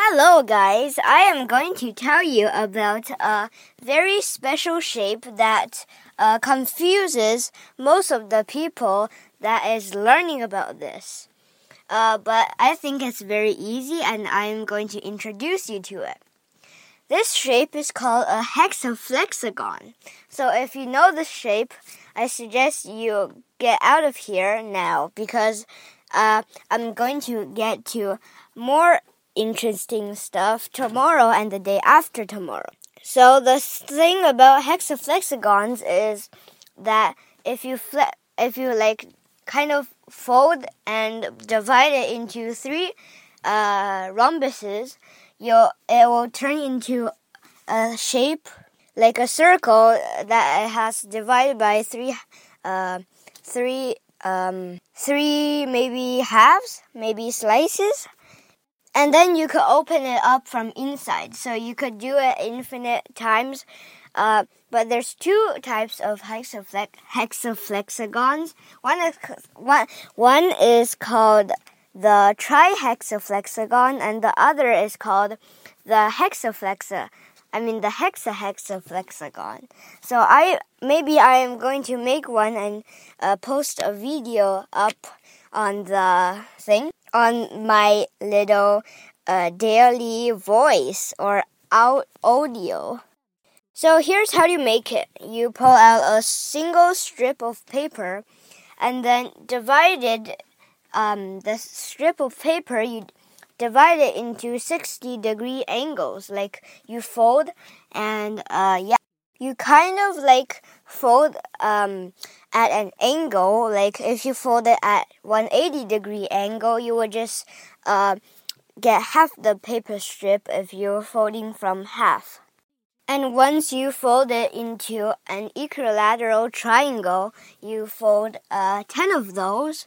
Hello, guys. I am going to tell you about a very special shape that uh, confuses most of the people that is learning about this. Uh, but I think it's very easy, and I'm going to introduce you to it. This shape is called a hexaflexagon. So if you know this shape, I suggest you get out of here now because uh, I'm going to get to more interesting stuff tomorrow and the day after tomorrow. So the thing about hexaflexagons is that if you if you like kind of fold and divide it into three uh, rhombuses, you'll it will turn into a shape like a circle that has divided by three uh, three um, three maybe halves, maybe slices. And then you could open it up from inside. So you could do it infinite times. Uh, but there's two types of hexaflex hexaflexagons. One is one one is called the trihexaflexagon, and the other is called the hexaflexa. I mean the hexahexaflexagon. So I maybe I am going to make one and uh, post a video up on the thing on my little uh, daily voice or out audio. So here's how you make it. You pull out a single strip of paper and then divided um, the strip of paper you divide it into 60 degree angles like you fold and uh, yeah you kind of like fold um, at an angle like if you fold it at 180 degree angle you would just uh, get half the paper strip if you're folding from half. And once you fold it into an equilateral triangle you fold uh, 10 of those.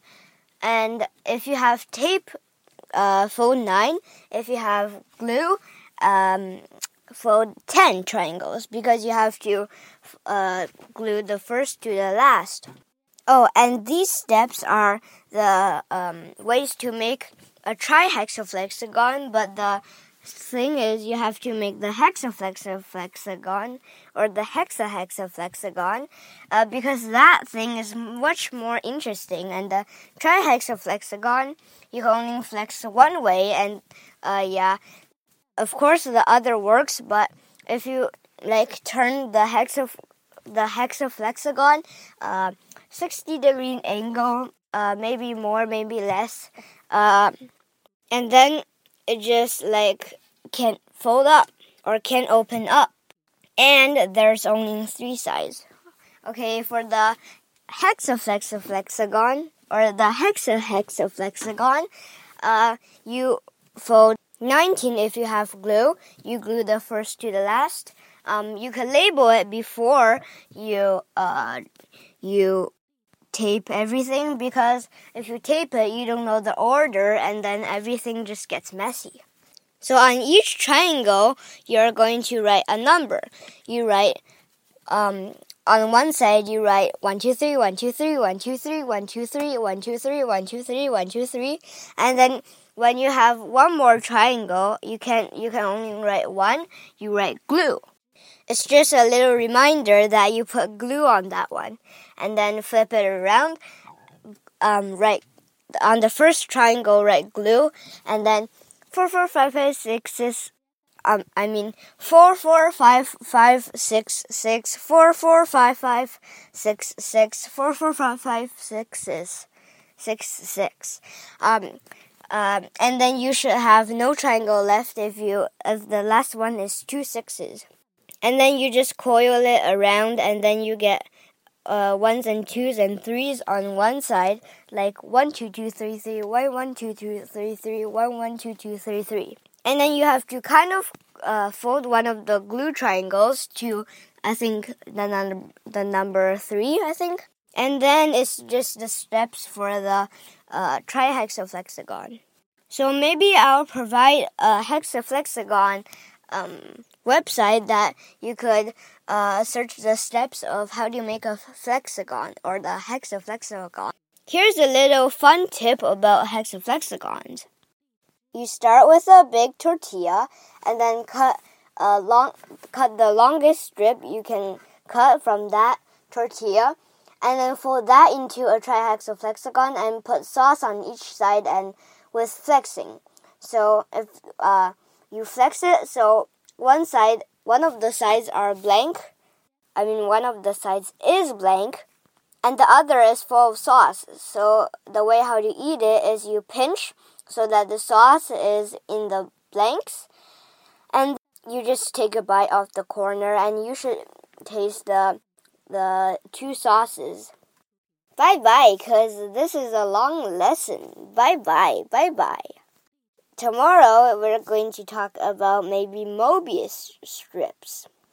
And if you have tape uh, fold 9 if you have glue um, fold 10 triangles because you have to uh, glue the first to the last. Oh, and these steps are the um, ways to make a trihexaflexagon, but the thing is you have to make the hexaflexaflexagon or the hexahexaflexagon uh, because that thing is much more interesting and the trihexaflexagon you can only flex one way and uh, yeah of course the other works, but if you like turn the hexa the hexaflexagon uh, 60 degree angle, uh, maybe more, maybe less, uh, and then it just like can fold up or can open up, and there's only three sides. Okay, for the hexaflexaflexagon or the hexahexaflexagon, uh, you fold 19 if you have glue. You glue the first to the last. Um, you can label it before you uh, you tape everything because if you tape it you don't know the order and then everything just gets messy. So on each triangle you're going to write a number. You write um, on one side you write 1 2 3 1 2 3 1 2 3 1 2 3 1 2 3 1 2 3 1 2 3 and then when you have one more triangle, you can you can only write one. You write glue. It's just a little reminder that you put glue on that one, and then flip it around. Um, write on the first triangle, write glue, and then four, four, five, five, six is um, I mean four four five five six six four four five five six six four four five five six is six six. Um, um, and then you should have no triangle left if you if the last one is two sixes. And then you just coil it around and then you get uh, ones and twos and threes on one side, like one two two three three one one two two three three one one two two three three. And then you have to kind of uh, fold one of the glue triangles to I think the number the number three I think. And then it's just the steps for the uh, trihexaflexagon. So maybe I'll provide a hexaflexagon um, website that you could uh, search the steps of how to make a flexagon or the hexaflexagon. Here's a little fun tip about hexaflexagons. You start with a big tortilla and then cut a long cut the longest strip you can cut from that tortilla and then fold that into a trihexaflexagon and put sauce on each side and with flexing. So if uh, you flex it, so one side, one of the sides are blank. I mean, one of the sides is blank, and the other is full of sauce. So the way how you eat it is you pinch so that the sauce is in the blanks, and you just take a bite off the corner, and you should taste the the two sauces. Bye bye, because this is a long lesson. Bye bye, bye bye. Tomorrow we're going to talk about maybe Mobius strips.